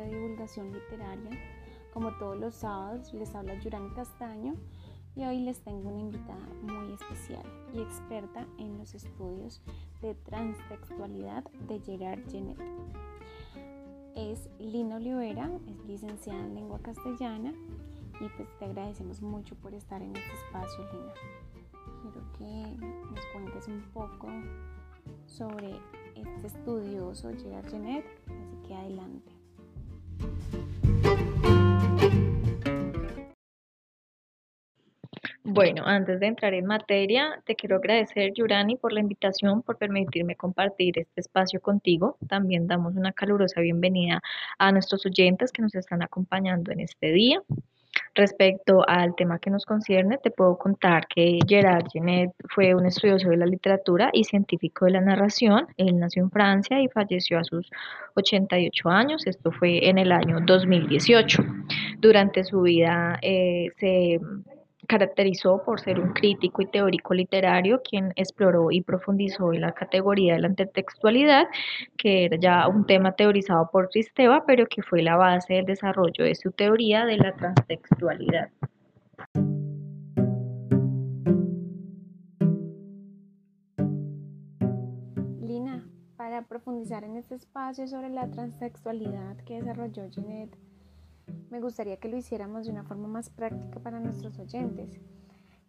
de divulgación literaria. Como todos los sábados, les habla Yurani Castaño y hoy les tengo una invitada muy especial y experta en los estudios de transtextualidad de Gerard Genet. Es Lina Olivera, es licenciada en lengua castellana y pues te agradecemos mucho por estar en este espacio, Lina. Quiero que nos cuentes un poco sobre este estudioso Gerard Genet, así que adelante. Bueno, antes de entrar en materia, te quiero agradecer, Yurani, por la invitación, por permitirme compartir este espacio contigo. También damos una calurosa bienvenida a nuestros oyentes que nos están acompañando en este día. Respecto al tema que nos concierne, te puedo contar que Gerard Genet fue un estudioso de la literatura y científico de la narración. Él nació en Francia y falleció a sus 88 años. Esto fue en el año 2018. Durante su vida eh, se caracterizó por ser un crítico y teórico literario quien exploró y profundizó en la categoría de la intertextualidad, que era ya un tema teorizado por Tristeva, pero que fue la base del desarrollo de su teoría de la transtextualidad. Lina, para profundizar en este espacio sobre la transtextualidad que desarrolló Jeanette, me gustaría que lo hiciéramos de una forma más práctica para nuestros oyentes.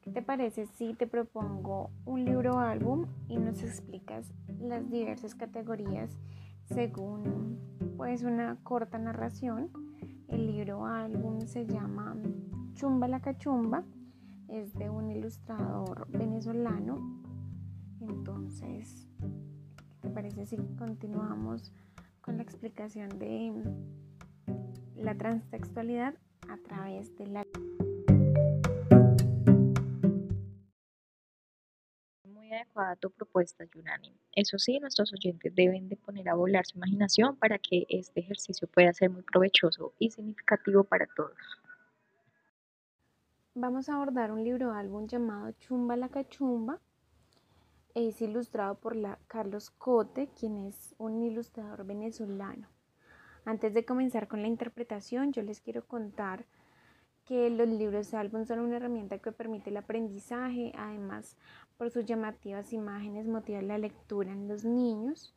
¿Qué te parece si te propongo un libro álbum y nos explicas las diversas categorías según pues una corta narración? El libro álbum se llama Chumba la Cachumba, es de un ilustrador venezolano. Entonces, ¿qué te parece si continuamos con la explicación de la transtextualidad a través de la... Muy adecuada tu propuesta, Yunani. Eso sí, nuestros oyentes deben de poner a volar su imaginación para que este ejercicio pueda ser muy provechoso y significativo para todos. Vamos a abordar un libro álbum llamado Chumba la Cachumba. Es ilustrado por la Carlos Cote, quien es un ilustrador venezolano. Antes de comenzar con la interpretación, yo les quiero contar que los libros álbum son una herramienta que permite el aprendizaje, además por sus llamativas imágenes motivan la lectura en los niños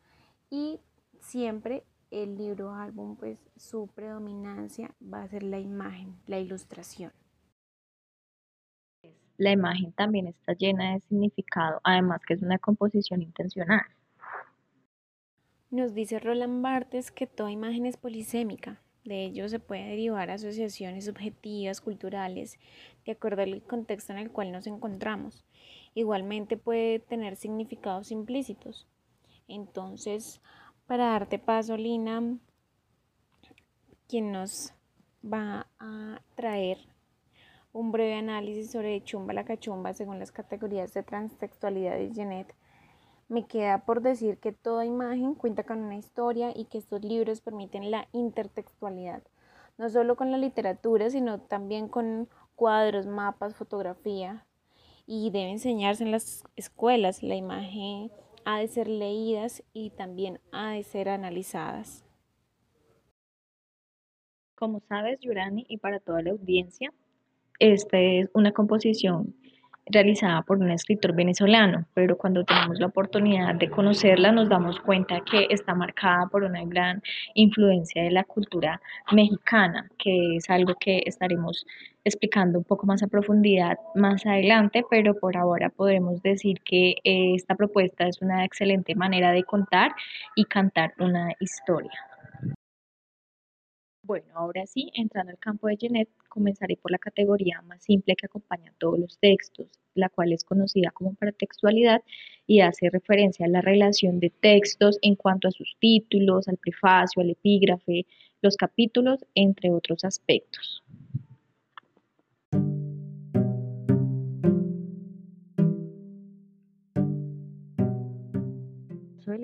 y siempre el libro álbum pues su predominancia va a ser la imagen, la ilustración. La imagen también está llena de significado, además que es una composición intencional. Nos dice Roland Barthes que toda imagen es polisémica. De ello se puede derivar asociaciones subjetivas, culturales, de acuerdo al contexto en el cual nos encontramos. Igualmente puede tener significados implícitos. Entonces, para darte paso, Lina, quien nos va a traer un breve análisis sobre chumba la cachumba según las categorías de transtextualidad de Genet me queda por decir que toda imagen cuenta con una historia y que estos libros permiten la intertextualidad, no solo con la literatura, sino también con cuadros, mapas, fotografía, y debe enseñarse en las escuelas. La imagen ha de ser leídas y también ha de ser analizadas. Como sabes, Yurani, y para toda la audiencia, esta es una composición realizada por un escritor venezolano, pero cuando tenemos la oportunidad de conocerla nos damos cuenta que está marcada por una gran influencia de la cultura mexicana, que es algo que estaremos explicando un poco más a profundidad más adelante, pero por ahora podremos decir que eh, esta propuesta es una excelente manera de contar y cantar una historia. Bueno, ahora sí, entrando al campo de Genet, comenzaré por la categoría más simple que acompaña todos los textos, la cual es conocida como paratextualidad y hace referencia a la relación de textos en cuanto a sus títulos, al prefacio, al epígrafe, los capítulos, entre otros aspectos.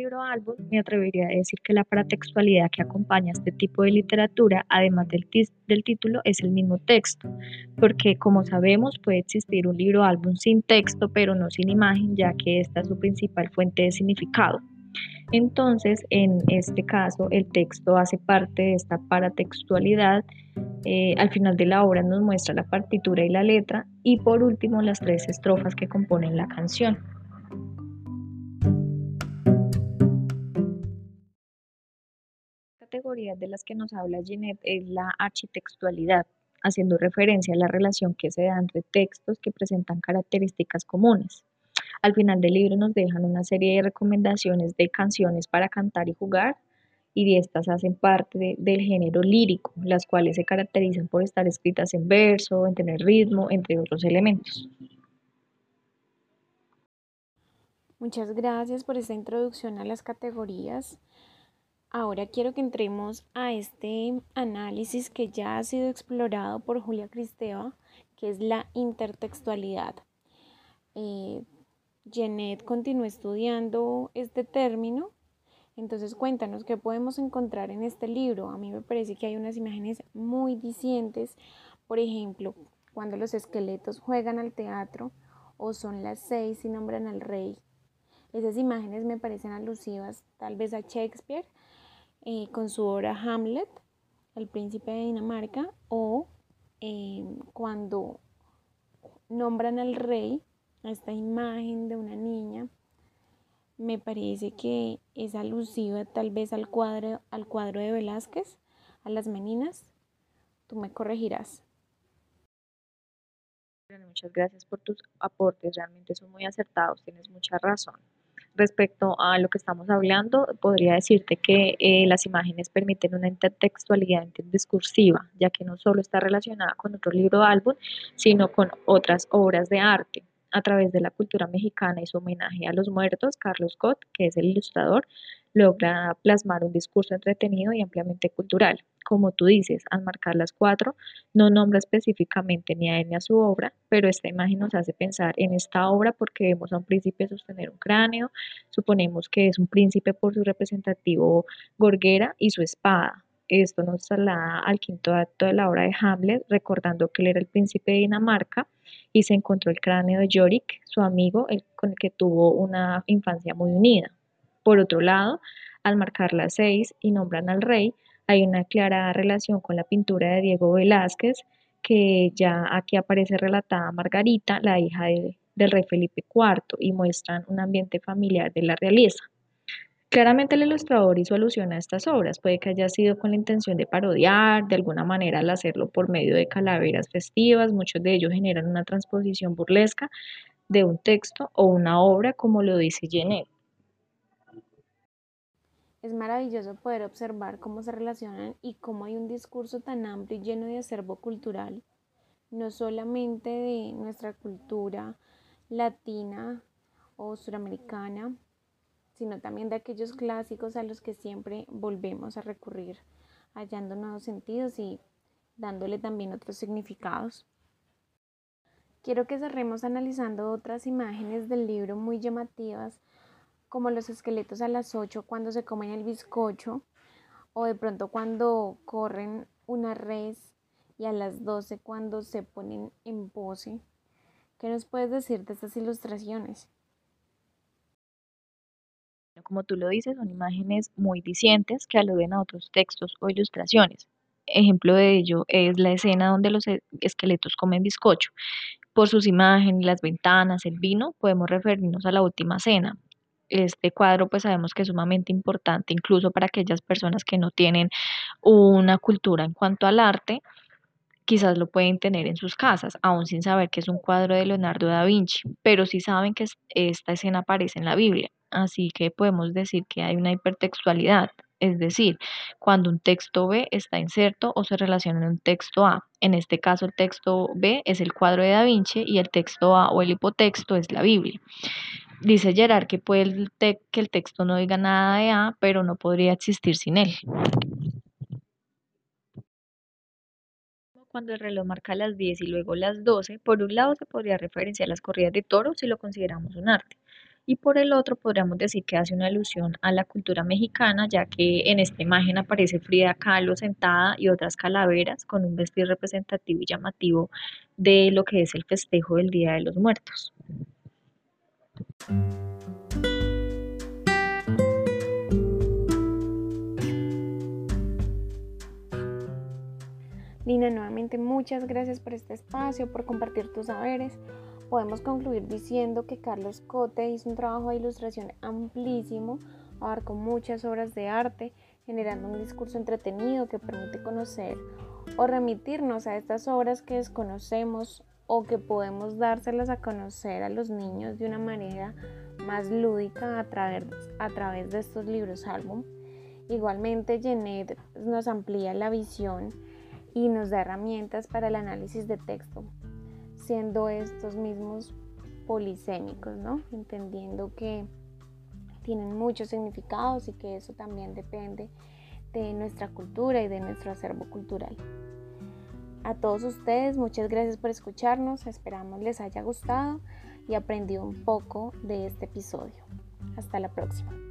Libro álbum, me atrevería a decir que la paratextualidad que acompaña este tipo de literatura, además del, del título, es el mismo texto, porque como sabemos puede existir un libro álbum sin texto, pero no sin imagen, ya que esta es su principal fuente de significado. Entonces, en este caso, el texto hace parte de esta paratextualidad. Eh, al final de la obra nos muestra la partitura y la letra y por último las tres estrofas que componen la canción. La categoría de las que nos habla Ginette es la architextualidad, haciendo referencia a la relación que se da entre textos que presentan características comunes. Al final del libro nos dejan una serie de recomendaciones de canciones para cantar y jugar, y de estas hacen parte del género lírico, las cuales se caracterizan por estar escritas en verso, en tener ritmo, entre otros elementos. Muchas gracias por esta introducción a las categorías. Ahora quiero que entremos a este análisis que ya ha sido explorado por Julia Cristeva, que es la intertextualidad. Eh, Jeanette continuó estudiando este término. Entonces cuéntanos qué podemos encontrar en este libro. A mí me parece que hay unas imágenes muy discientes. Por ejemplo, cuando los esqueletos juegan al teatro o son las seis y nombran al rey. Esas imágenes me parecen alusivas tal vez a Shakespeare eh, con su obra Hamlet, el príncipe de Dinamarca, o eh, cuando nombran al rey esta imagen de una niña me parece que es alusiva tal vez al cuadro, al cuadro de Velázquez, a las meninas. Tú me corregirás. Muchas gracias por tus aportes, realmente son muy acertados, tienes mucha razón. Respecto a lo que estamos hablando, podría decirte que eh, las imágenes permiten una intertextualidad discursiva, ya que no solo está relacionada con otro libro o álbum, sino con otras obras de arte a través de la cultura mexicana y su homenaje a los muertos, Carlos Scott, que es el ilustrador, logra plasmar un discurso entretenido y ampliamente cultural. Como tú dices, al marcar las cuatro, no nombra específicamente ni a él ni a su obra, pero esta imagen nos hace pensar en esta obra porque vemos a un príncipe sostener un cráneo, suponemos que es un príncipe por su representativo gorguera y su espada. Esto nos traslada al quinto acto de la obra de Hamlet, recordando que él era el príncipe de Dinamarca y se encontró el cráneo de Yorick, su amigo, con el que tuvo una infancia muy unida. Por otro lado, al marcar las seis y nombran al rey, hay una clara relación con la pintura de Diego Velázquez, que ya aquí aparece relatada Margarita, la hija del rey Felipe IV, y muestran un ambiente familiar de la realeza. Claramente el ilustrador hizo alusión a estas obras, puede que haya sido con la intención de parodiar, de alguna manera al hacerlo por medio de calaveras festivas, muchos de ellos generan una transposición burlesca de un texto o una obra, como lo dice Jenny. Es maravilloso poder observar cómo se relacionan y cómo hay un discurso tan amplio y lleno de acervo cultural, no solamente de nuestra cultura latina o suramericana, sino también de aquellos clásicos a los que siempre volvemos a recurrir, hallando nuevos sentidos y dándole también otros significados. Quiero que cerremos analizando otras imágenes del libro muy llamativas, como los esqueletos a las 8 cuando se comen el bizcocho, o de pronto cuando corren una res y a las 12 cuando se ponen en pose. ¿Qué nos puedes decir de estas ilustraciones? Como tú lo dices, son imágenes muy dicientes que aluden a otros textos o ilustraciones. Ejemplo de ello es la escena donde los e, esqueletos comen bizcocho. Por sus imágenes, las ventanas, el vino, podemos referirnos a la última cena. Este cuadro pues sabemos que es sumamente importante incluso para aquellas personas que no tienen una cultura en cuanto al arte, quizás lo pueden tener en sus casas, aún sin saber que es un cuadro de Leonardo da Vinci, pero sí saben que esta escena aparece en la Biblia así que podemos decir que hay una hipertextualidad, es decir, cuando un texto B está inserto o se relaciona en un texto A. En este caso, el texto B es el cuadro de Da Vinci y el texto A o el hipotexto es la Biblia. Dice Gerard que puede que el texto no diga nada de A, pero no podría existir sin él. Cuando el reloj marca las 10 y luego las 12, por un lado se podría referenciar las corridas de toros si lo consideramos un arte y por el otro podríamos decir que hace una alusión a la cultura mexicana, ya que en esta imagen aparece Frida Kahlo sentada y otras calaveras con un vestido representativo y llamativo de lo que es el festejo del Día de los Muertos. Lina, nuevamente muchas gracias por este espacio, por compartir tus saberes. Podemos concluir diciendo que Carlos Cote hizo un trabajo de ilustración amplísimo, abarcó muchas obras de arte, generando un discurso entretenido que permite conocer o remitirnos a estas obras que desconocemos o que podemos dárselas a conocer a los niños de una manera más lúdica a través, a través de estos libros álbum. Igualmente, Genet nos amplía la visión y nos da herramientas para el análisis de texto, siendo estos mismos polisémicos, ¿no? Entendiendo que tienen muchos significados y que eso también depende de nuestra cultura y de nuestro acervo cultural. A todos ustedes, muchas gracias por escucharnos, esperamos les haya gustado y aprendido un poco de este episodio. Hasta la próxima.